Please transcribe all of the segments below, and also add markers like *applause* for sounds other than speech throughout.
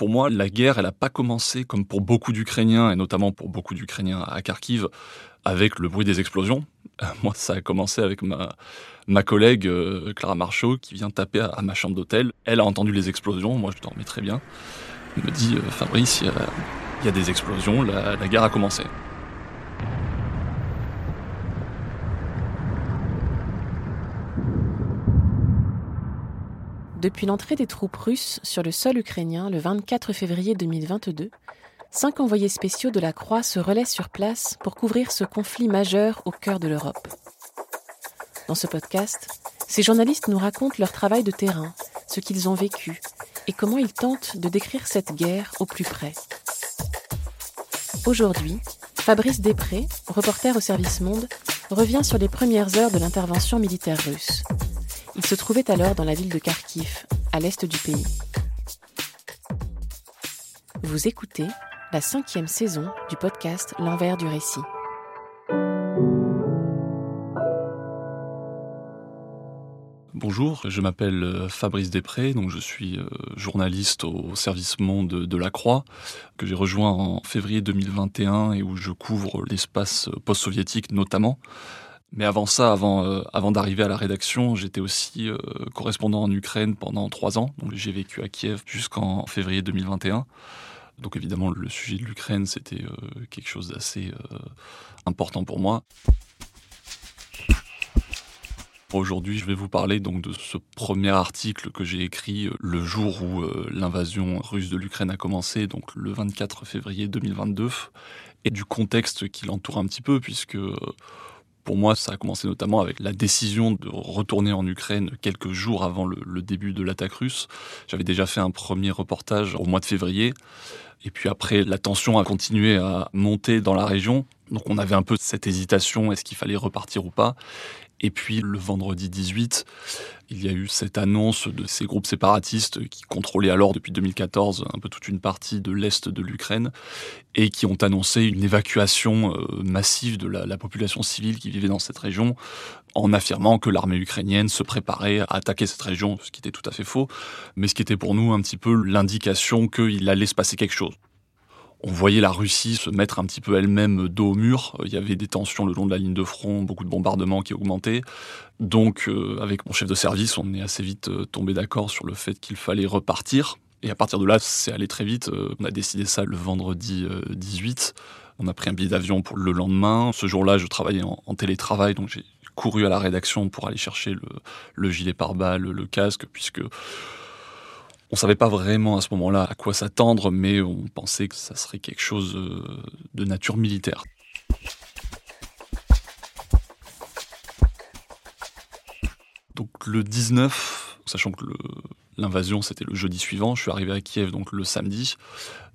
Pour moi, la guerre, elle n'a pas commencé comme pour beaucoup d'Ukrainiens, et notamment pour beaucoup d'Ukrainiens à Kharkiv, avec le bruit des explosions. Moi, ça a commencé avec ma, ma collègue euh, Clara Marchaud qui vient taper à, ma chambre d'hôtel. Elle a entendu les explosions, moi je dormais très bien. Elle me dit euh, Fabrice, il y, a des explosions, la guerre a commencé. Depuis l'entrée des troupes russes sur le sol ukrainien le 24 février 2022, cinq envoyés spéciaux de la Croix se relaient sur place pour couvrir ce conflit majeur au cœur de l'Europe. Dans ce podcast, ces journalistes nous racontent leur travail de terrain, ce qu'ils ont vécu et comment ils tentent de décrire cette guerre au plus près. Aujourd'hui, Fabrice Després, reporter au service Monde, revient sur les premières heures de l'intervention militaire russe. Il se trouvait alors dans la ville de Kharkiv, à l'est du pays. Vous écoutez la cinquième saison du podcast L'envers du récit. Bonjour, je m'appelle euh, Fabrice Després, donc je suis euh, journaliste au service Monde de la Croix, que j'ai rejoint en février 2021 et où je couvre l'espace post-soviétique notamment. Mais avant ça, avant, euh, avant d'arriver à la rédaction, j'étais aussi euh, correspondant en Ukraine pendant trois ans. Donc j'ai vécu à Kiev jusqu'en février 2021. Donc évidemment, le sujet de l'Ukraine, c'était euh, quelque chose d'assez important pour moi. Aujourd'hui, je vais vous parler donc de ce premier article que j'ai écrit le jour où l'invasion russe de l'Ukraine a commencé, donc le 24 février 2022, et du contexte qui l'entoure un petit peu, puisque pour moi, ça a commencé notamment avec la décision de retourner en Ukraine quelques jours avant le, début de l'attaque russe. J'avais déjà fait un premier reportage au mois de février. Et puis après, la tension a continué à monter dans la région. Donc on avait un peu cette hésitation, est-ce qu'il fallait repartir ou pas et puis le vendredi 18, il y a eu cette annonce de ces groupes séparatistes qui contrôlaient alors depuis 2014 un peu toute une partie de l'est de l'Ukraine et qui ont annoncé une évacuation euh, massive de la, population civile qui vivait dans cette région en affirmant que l'armée ukrainienne se préparait à attaquer cette région, ce qui était tout à fait faux, mais ce qui était pour nous un petit peu l'indication qu'il allait se passer quelque chose on voyait la Russie se mettre un petit peu elle-même dos au mur. Il y avait des tensions le long de la ligne de front, beaucoup de bombardements qui augmentaient. Donc, euh, avec mon chef de service, on est assez vite euh, tombé d'accord sur le fait qu'il fallait repartir. Et à partir de là, c'est allé très vite. Euh, on a décidé ça le vendredi 18. On a pris un billet d'avion pour le lendemain. Ce jour-là, je travaillais en, télétravail, donc j'ai couru à la rédaction pour aller chercher le, gilet pare-balles, le casque, puisque on savait pas vraiment à ce moment-là à quoi s'attendre, mais on pensait que ça serait quelque chose euh, de nature militaire. Donc le 19, sachant que l'invasion c'était le jeudi suivant, je suis arrivé à Kiev donc le samedi.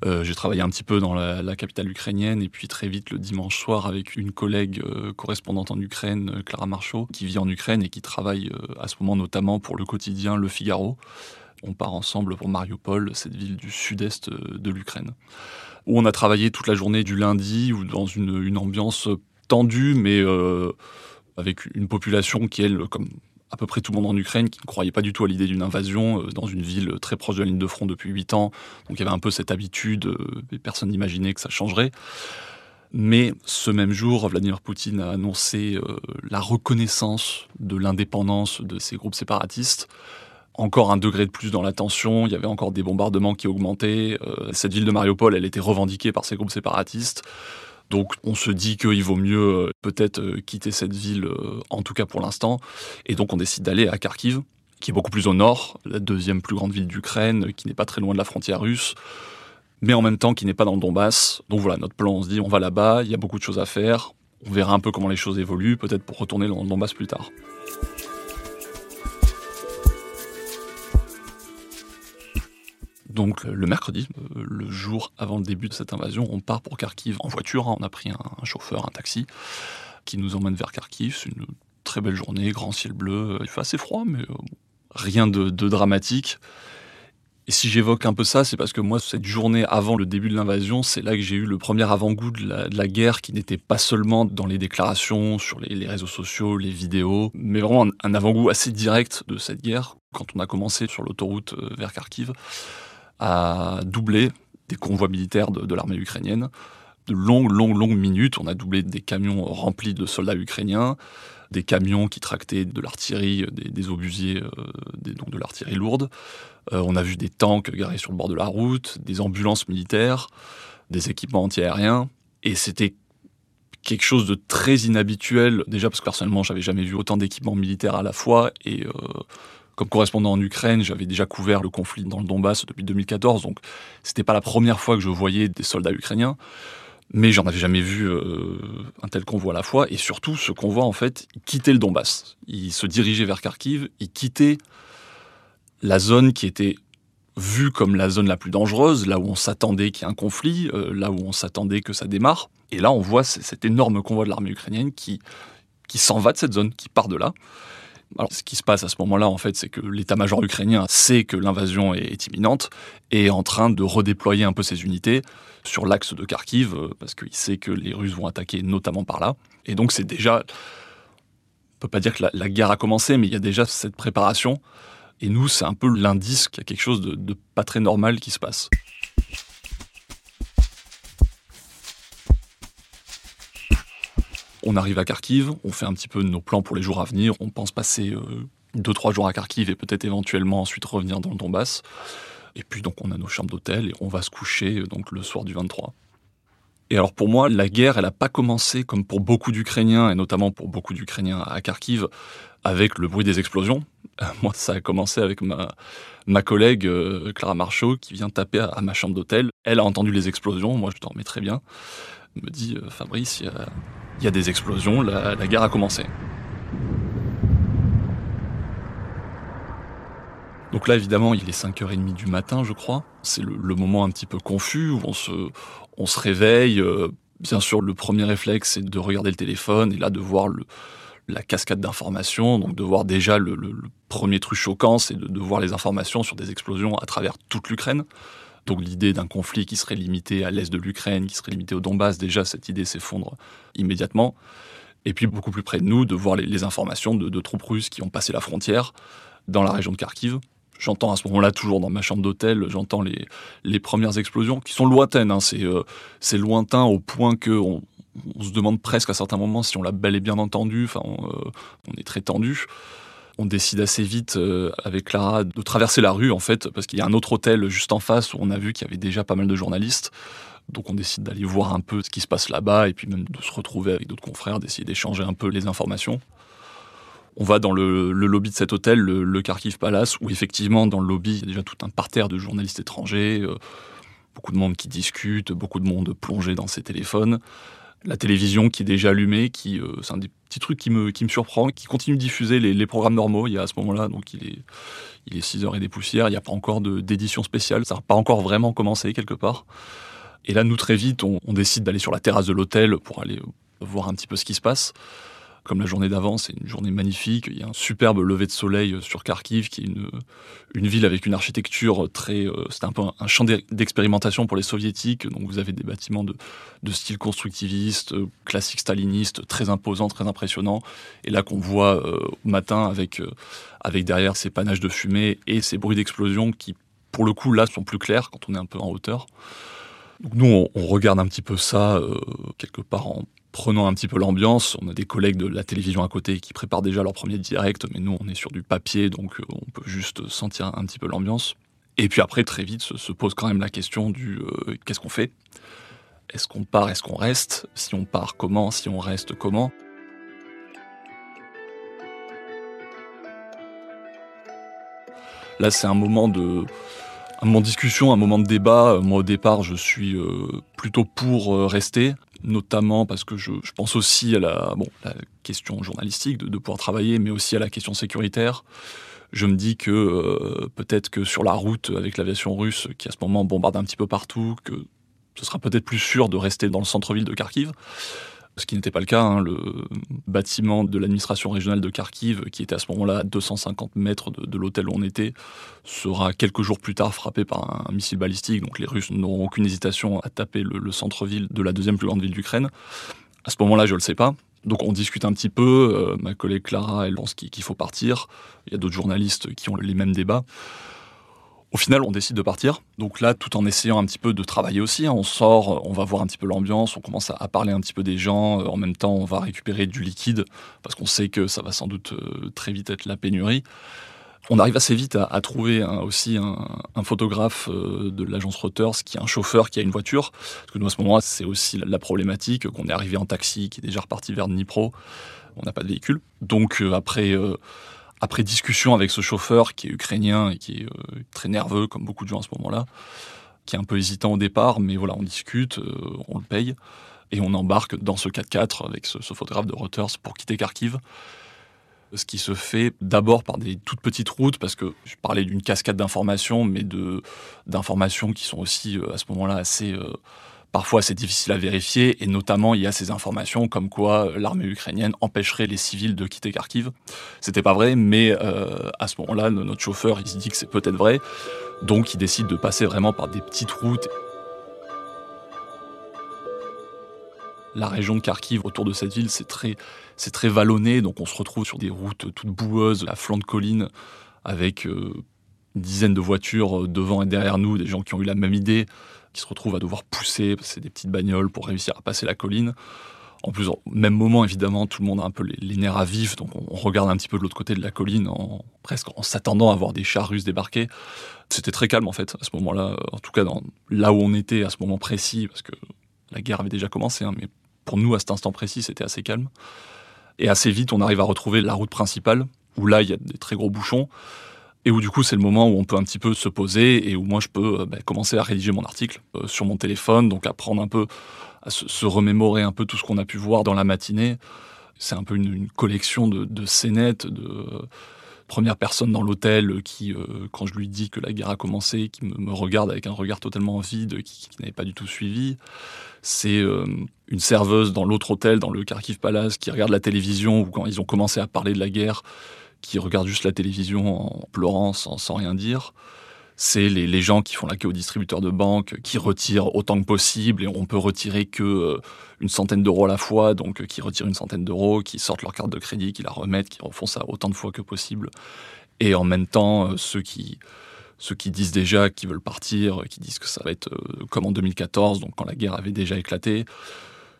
Euh, j'ai travaillé un petit peu dans la, capitale ukrainienne et puis très vite le dimanche soir avec une collègue euh, correspondante en Ukraine, Clara Marchaud, qui vit en Ukraine et qui travaille à ce moment notamment pour le quotidien Le Figaro on part ensemble pour Mariupol, cette ville du sud-est euh, de l'Ukraine, où on a travaillé toute la journée du lundi, dans une, ambiance tendue, mais euh, avec une population qui, elle, comme à peu près tout le monde en Ukraine, qui ne croyait pas du tout à l'idée d'une invasion euh, dans une ville très proche de la ligne de front depuis 8 ans. Donc il y avait un peu cette habitude, et personne n'imaginait que ça changerait. Mais ce même jour, Vladimir Poutine a annoncé la reconnaissance de l'indépendance de ces groupes séparatistes encore un degré de plus dans la tension, il y avait encore des bombardements qui augmentaient. Euh, cette ville de Mariupol, elle était revendiquée par ces groupes séparatistes. Donc on se dit qu'il vaut mieux euh, peut-être euh, quitter cette ville, en tout cas pour l'instant. Et donc on décide d'aller à Kharkiv, qui est beaucoup plus au nord, la deuxième plus grande ville d'Ukraine, qui n'est pas très loin de la frontière russe, mais en même temps qui n'est pas dans le Donbass. Donc voilà, notre plan, on se dit on va là-bas, il y a beaucoup de choses à faire, on verra un peu comment les choses évoluent, peut-être pour retourner dans le Donbass plus tard. Donc le mercredi, le jour avant le début de cette invasion, on part pour Kharkiv en voiture. Hein. On a pris un, chauffeur, un taxi, qui nous emmène vers Kharkiv. C'est une très belle journée, grand ciel bleu. Il fait assez froid, mais rien de, dramatique. Et si j'évoque un peu ça, c'est parce que moi, cette journée avant le début de l'invasion, c'est là que j'ai eu le premier avant-goût de, la, guerre qui n'était pas seulement dans les déclarations, sur les, réseaux sociaux, les vidéos, mais vraiment un, avant-goût assez direct de cette guerre quand on a commencé sur l'autoroute euh, vers Kharkiv à doubler des convois militaires de, l'armée ukrainienne. De longues, longues, longues minutes, on a doublé des camions remplis de soldats ukrainiens, des camions qui tractaient de l'artillerie, des, obusiers, euh, donc de l'artillerie lourde. Euh, on a vu des tanks garés sur le bord de la route, des ambulances militaires, des équipements antiaériens. Et c'était quelque chose de très inhabituel, déjà parce que personnellement, j'avais jamais vu autant d'équipements militaires à la fois. Euh, comme correspondant en Ukraine, j'avais déjà couvert le conflit dans le Donbass depuis 2014, donc c'était pas la première fois que je voyais des soldats ukrainiens mais j'en avais jamais vu euh, un tel convoi à la fois. Et surtout, ce convoi, en fait, quittait le Donbass. Il se dirigeait vers Kharkiv, il quittait la zone qui était vue comme la zone la plus dangereuse, là où on s'attendait qu'il y ait un conflit, euh, là où on s'attendait que ça démarre. Et là, on voit cet énorme convoi de l'armée ukrainienne qui, qui s'en va de cette zone, qui part de là. Alors, ce qui se passe à ce moment-là, en fait, c'est que l'état-major ukrainien sait que l'invasion est, imminente et est en train de redéployer un peu ses unités sur l'axe de Kharkiv, euh, parce qu'il sait que les Russes vont attaquer notamment par là. Et donc, c'est déjà. On peut pas dire que la, guerre a commencé, mais il y a déjà cette préparation. Et nous, c'est un peu l'indice qu'il y a quelque chose de, de pas très normal qui se passe. On arrive à Kharkiv, on fait un petit peu nos plans pour les jours à venir, on pense passer 2-3 euh, jours à Kharkiv et peut-être éventuellement ensuite revenir dans le Donbass. Et puis donc on a nos chambres d'hôtel et on va se coucher euh, donc le soir du 23. Et alors pour moi, la guerre, elle n'a pas commencé comme pour beaucoup d'Ukrainiens, et notamment pour beaucoup d'Ukrainiens à Kharkiv, avec le bruit des explosions. *laughs* Moi, ça a commencé avec ma, collègue euh, Clara Marchaud qui vient taper à, ma chambre d'hôtel. Elle a entendu les explosions, moi je dormais très bien. Elle me dit, Fabrice, il y a il y a des explosions, la, guerre a commencé. Donc là, évidemment, il est 5h30 du matin, je crois. C'est le, moment un petit peu confus où on se, on se réveille. Euh, bien sûr, le premier réflexe, c'est de regarder le téléphone et là, de voir la cascade d'informations. Donc, de voir déjà le, premier truc choquant, c'est de, de, voir les informations sur des explosions à travers toute l'Ukraine. Donc l'idée d'un conflit qui serait limité à l'est de l'Ukraine, qui serait limité au Donbass, déjà cette idée s'effondre immédiatement. Et puis beaucoup plus près de nous, de voir les, informations de, troupes russes qui ont passé la frontière dans la région de Kharkiv. J'entends à ce moment-là, toujours dans ma chambre d'hôtel, j'entends les, premières explosions qui sont lointaines. Hein. Euh, c'est lointain au point que on, se demande presque à certains moments si on l'a bel et bien entendu. Enfin, on, euh, on est très tendu on décide assez vite euh, avec Clara de traverser la rue en fait parce qu'il y a un autre hôtel juste en face où on a vu qu'il y avait déjà pas mal de journalistes. Donc on décide d'aller voir un peu ce qui se passe là-bas et puis même de se retrouver avec d'autres confrères, d'essayer d'échanger un peu les informations. On va dans le, lobby de cet hôtel, le, Kharkiv Palace, où effectivement dans le lobby il y a déjà tout un parterre de journalistes étrangers, euh, beaucoup de monde qui discute, beaucoup de monde plongé dans ses téléphones la télévision qui est déjà allumée, qui euh, c'est un des petits trucs qui me, qui me surprend, qui continue de diffuser les, programmes normaux. Il y a à ce moment-là, donc il est, il est 6 heures et des poussières, il n'y a pas encore d'édition spéciale, ça n'a pas encore vraiment commencé quelque part. Et là, nous, très vite, on décide d'aller sur la terrasse de l'hôtel pour aller voir un petit peu ce qui se passe comme la journée d'avant, c'est une journée magnifique. Il y a un superbe lever de soleil sur Kharkiv, qui est une, une ville avec une architecture très. Euh, c'est un peu un, champ d'expérimentation pour les soviétiques. Donc vous avez des bâtiments de, style constructiviste, euh, classique staliniste, très imposants, très impressionnants. Et là qu'on voit euh, au matin avec, avec derrière ces panaches de fumée et ces bruits d'explosion qui, pour le coup, là, sont plus clairs quand on est un peu en hauteur. Nous, on, regarde un petit peu ça quelque part en prenant un petit peu l'ambiance. On a des collègues de la télévision à côté qui préparent déjà leur premier direct, mais nous, on est sur du papier, donc euh, on peut juste sentir un petit peu l'ambiance. Et puis après, très vite, se, pose quand même la question du euh, qu'est-ce qu'on fait? Est-ce qu'on part? Est-ce qu'on reste? Si on part, comment? Si on reste, comment? Là, c'est un moment de, de discussion, un moment de débat. Moi, au départ, je suis euh, plutôt pour rester notamment parce que je, pense aussi à la, bon, la question journalistique de, pouvoir travailler, mais aussi à la question sécuritaire. je me dis que euh, peut-être que sur la route avec l'aviation russe qui à ce moment bombarde un petit peu partout, que ce sera peut-être plus sûr de rester dans le centre-ville de Kharkiv ce qui n'était pas le cas. Hein. Le bâtiment de l'administration régionale de Kharkiv, qui était à ce moment-là à 250 mètres de, l'hôtel où on était, sera quelques jours plus tard frappé par un, missile balistique. Donc les Russes n'auront aucune hésitation à taper le, centre-ville de la deuxième plus grande ville d'Ukraine. À ce moment-là, je ne le sais pas. Donc on discute un petit peu. Euh, ma collègue Clara, elle pense qu'il faut partir. Il y a d'autres journalistes qui ont les mêmes débats. Au final, on décide de partir. Donc là, tout en essayant un petit peu de travailler aussi, hein. on sort, on va voir un petit peu l'ambiance, on commence à, parler un petit peu des gens. Euh, en même temps, on va récupérer du liquide parce qu'on sait que ça va sans doute euh, très vite être la pénurie. On arrive assez vite à, trouver aussi un, photographe euh, de l'agence Reuters qui est un chauffeur qui a une voiture. Parce que nous, à ce moment-là, c'est aussi la, problématique qu'on est arrivé en taxi, qui est déjà reparti vers Dnipro. On n'a pas de véhicule. Donc après après discussion avec ce chauffeur qui est ukrainien et qui est euh, très nerveux, comme beaucoup de gens à ce moment-là, qui est un peu hésitant au départ, mais voilà, on discute, euh, on le paye, et on embarque dans ce 4x4 avec ce, photographe de Reuters pour quitter Kharkiv. Ce qui se fait d'abord par des toutes petites routes, parce que je parlais d'une cascade d'informations, mais d'informations qui sont aussi euh, à ce moment-là assez Parfois, c'est difficile à vérifier, et notamment, il y a ces informations comme quoi euh, l'armée ukrainienne empêcherait les civils de quitter Kharkiv. C'était pas vrai, mais euh, à ce moment-là, notre chauffeur, il se dit que c'est peut-être vrai, donc il décide de passer vraiment par des petites routes. La région de Kharkiv, autour de cette ville, c'est très, vallonné, donc on se retrouve sur des routes toutes boueuses, à flanc de colline, avec euh, une dizaine de voitures devant et derrière nous, des gens qui ont eu la même idée, qui se retrouvent à devoir pousser, passer des petites bagnoles pour réussir à passer la colline. En plus, au même moment, évidemment, tout le monde a un peu les, nerfs à vif, donc on, regarde un petit peu de l'autre côté de la colline, en, presque en s'attendant à voir des chars russes débarquer. C'était très calme, en fait, à ce moment-là, en tout cas là où on était à ce moment précis, parce que la guerre avait déjà commencé, hein, mais pour nous, à cet instant précis, c'était assez calme. Et assez vite, on arrive à retrouver la route principale, où là, il y a des très gros bouchons et où du coup c'est le moment où on peut un petit peu se poser et où moi je peux euh, bah, commencer à rédiger mon article euh, sur mon téléphone, donc apprendre un peu à se, remémorer un peu tout ce qu'on a pu voir dans la matinée. C'est un peu une, collection de, de, scénettes, de euh, première personne dans l'hôtel qui, quand je lui dis que la guerre a commencé, qui me, regarde avec un regard totalement vide, qui, qui n'avait pas du tout suivi. C'est une serveuse dans l'autre hôtel, dans le Kharkiv Palace, qui regarde la télévision, où quand ils ont commencé à parler de la guerre, qui regardent juste la télévision en pleurant sans, rien dire. C'est les, gens qui font la queue au distributeur de banque, qui retirent autant que possible, et on peut retirer que euh, une centaine d'euros à la fois, donc euh, qui retirent une centaine d'euros, qui sortent leur carte de crédit, qui la remettent, qui font ça autant de fois que possible. Et en même temps, euh, ceux qui, ceux qui disent déjà qu'ils veulent partir, qui disent que ça va être comme en 2014, donc quand la guerre avait déjà éclaté,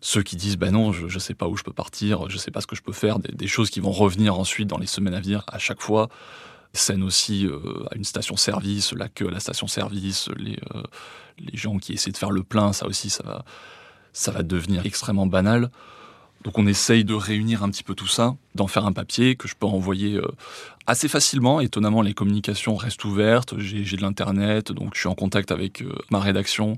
ceux qui disent ben non, je ne sais pas où je peux partir, je ne sais pas ce que je peux faire, des, choses qui vont revenir ensuite dans les semaines à venir à chaque fois. Scène aussi euh, à une station-service, la queue à la station-service, les, euh, les gens qui essaient de faire le plein, ça aussi, ça va, ça va devenir extrêmement banal. Donc on essaye de réunir un petit peu tout ça, d'en faire un papier que je peux envoyer euh, assez facilement. Étonnamment, les communications restent ouvertes, j'ai de l'internet, donc je suis en contact avec ma rédaction,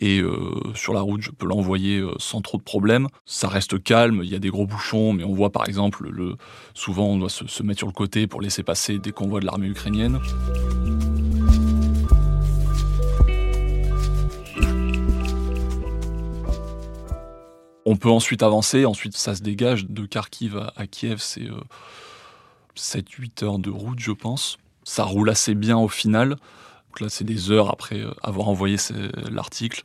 et euh, sur la route, je peux l'envoyer euh, sans trop de problèmes. Ça reste calme, il y a des gros bouchons, mais on voit par exemple, le, souvent on doit se, mettre sur le côté pour laisser passer des convois de l'armée ukrainienne. On peut ensuite avancer, ensuite ça se dégage de Kharkiv à, Kiev, c'est 7-8 euh, heures de route je pense. Ça roule assez bien au final là, c'est des heures après euh, avoir envoyé l'article.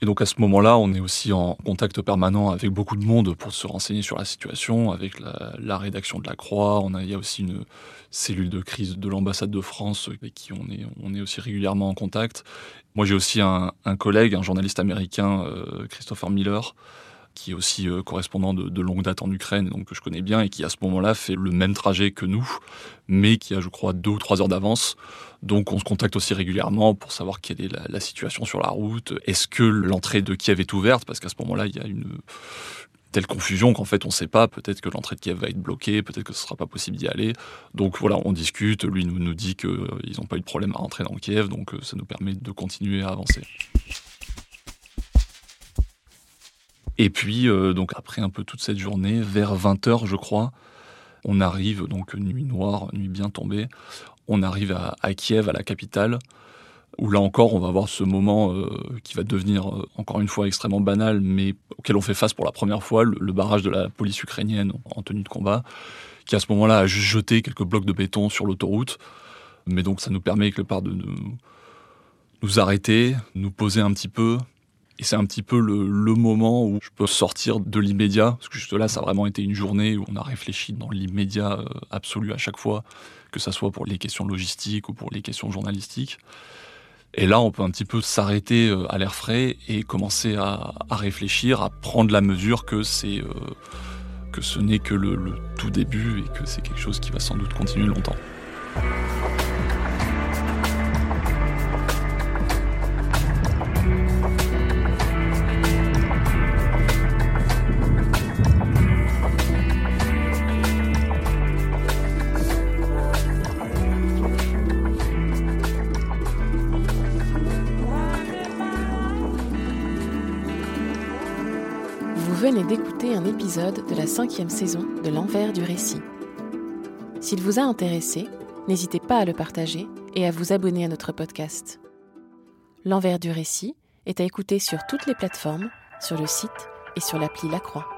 Et donc à ce moment-là, on est aussi en contact permanent avec beaucoup de monde pour se renseigner sur la situation, avec la, rédaction de la Croix. On a, il y a aussi une cellule de crise de l'ambassade de France avec qui on est, on est aussi régulièrement en contact. Moi, j'ai aussi un, collègue, un journaliste américain, euh, Christopher Miller, qui est aussi euh, correspondant de, longue date en Ukraine, donc que je connais bien, et qui à ce moment-là fait le même trajet que nous, mais qui a, je crois, deux ou trois heures d'avance. Donc on se contacte aussi régulièrement pour savoir quelle est la, situation sur la route. Est-ce que l'entrée de Kiev est ouverte? Parce qu'à ce moment-là, il y a une telle confusion qu'en fait on ne sait pas. Peut-être que l'entrée de Kiev va être bloquée, peut-être que ce ne sera pas possible d'y aller. Donc voilà, on discute. Lui nous, nous dit qu'ils n'ont pas eu de problème à rentrer dans Kiev, donc euh, ça nous permet de continuer à avancer. Et puis, euh, donc après un peu toute cette journée, vers 20h, je crois, On arrive, donc nuit noire, nuit bien tombée, on arrive à, Kiev, à la capitale, où là encore, on va avoir ce moment euh, qui va devenir, euh, encore une fois, extrêmement banal, mais auquel on fait face pour la première fois, le, barrage de la police ukrainienne en tenue de combat, qui à ce moment-là a juste jeté quelques blocs de béton sur l'autoroute. Mais donc ça nous permet quelque part de, de nous arrêter, nous poser un petit peu, et c'est un petit peu le, moment où je peux sortir de l'immédiat, parce que juste là, ça a vraiment été une journée où on a réfléchi dans l'immédiat euh, absolu à chaque fois, que ce soit pour les questions logistiques ou pour les questions journalistiques. Et là, on peut un petit peu s'arrêter euh, à l'air frais et commencer à, réfléchir, à prendre la mesure que c'est euh, que ce n'est que le tout début et que c'est quelque chose qui va sans doute continuer longtemps. Venez d'écouter un épisode de la cinquième saison de l'envers du récit. S'il vous a intéressé, n'hésitez pas à le partager et à vous abonner à notre podcast. L'envers du récit est à écouter sur toutes les plateformes, sur le site et sur l'appli La Croix.